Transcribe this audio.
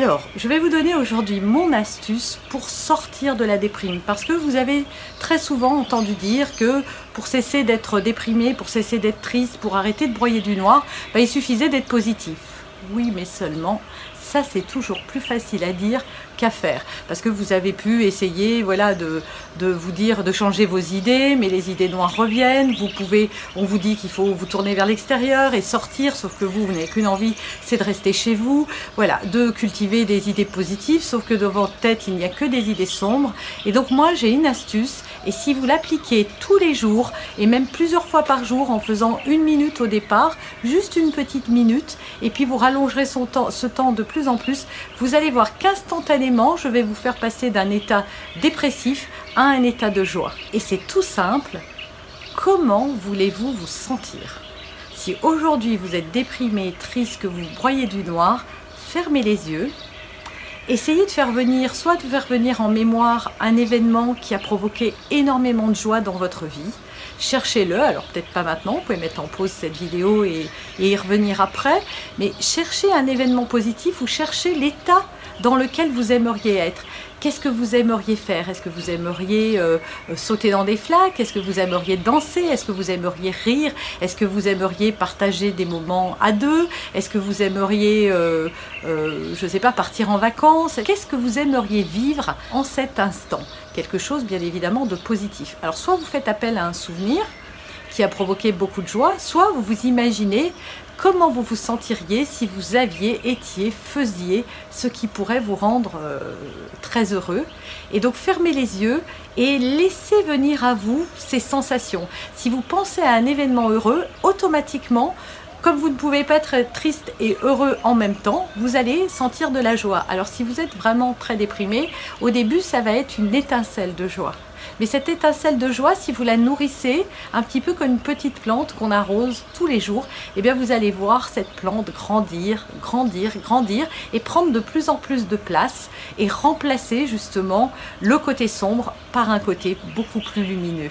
Alors, je vais vous donner aujourd'hui mon astuce pour sortir de la déprime. Parce que vous avez très souvent entendu dire que pour cesser d'être déprimé, pour cesser d'être triste, pour arrêter de broyer du noir, bah, il suffisait d'être positif. Oui, mais seulement ça, c'est toujours plus facile à dire qu'à faire. Parce que vous avez pu essayer voilà, de, de, vous dire de changer vos idées, mais les idées noires reviennent. Vous pouvez, on vous dit qu'il faut vous tourner vers l'extérieur et sortir, sauf que vous, vous n'avez qu'une envie, c'est de rester chez vous. Voilà, de cultiver des idées positives, sauf que dans votre tête, il n'y a que des idées sombres. Et donc moi, j'ai une astuce, et si vous l'appliquez tous les jours, et même plusieurs fois par jour, en faisant une minute au départ, juste une petite minute, et puis vous rallongerez son temps, ce temps de plus en plus, vous allez voir qu'instantanément, je vais vous faire passer d'un état dépressif à un état de joie. Et c'est tout simple. Comment voulez-vous vous sentir? Si aujourd'hui vous êtes déprimé, triste, que vous broyez du noir, fermez les yeux. Essayez de faire venir, soit de faire venir en mémoire un événement qui a provoqué énormément de joie dans votre vie, cherchez-le. Alors peut-être pas maintenant, vous pouvez mettre en pause cette vidéo et, y revenir après, mais cherchez un événement positif ou cherchez l'état dans lequel vous aimeriez être. Qu'est-ce que vous aimeriez faire? Est-ce que vous aimeriez euh, sauter dans des flaques? Est-ce que vous aimeriez danser? Est-ce que vous aimeriez rire? Est-ce que vous aimeriez partager des moments à deux? Est-ce que vous aimeriez, euh, euh, je ne sais pas, partir en vacances? Qu'est-ce que vous aimeriez vivre en cet instant? Quelque chose bien évidemment de positif. Alors soit vous faites appel à un souvenir, a provoqué beaucoup de joie, soit vous vous imaginez comment vous vous sentiriez si vous aviez, étiez, faisiez ce qui pourrait vous rendre euh, très heureux. Et donc fermez les yeux et laissez venir à vous ces sensations. Si vous pensez à un événement heureux, automatiquement, comme vous ne pouvez pas être triste et heureux en même temps, vous allez sentir de la joie. Alors si vous êtes vraiment très déprimé, au début ça va être une étincelle de joie. Mais cette étincelle de joie, si vous la nourrissez un petit peu comme une petite plante qu'on arrose tous les jours, eh bien vous allez voir cette plante grandir, grandir, grandir et prendre de plus en plus de place et remplacer justement le côté sombre par un côté beaucoup plus lumineux.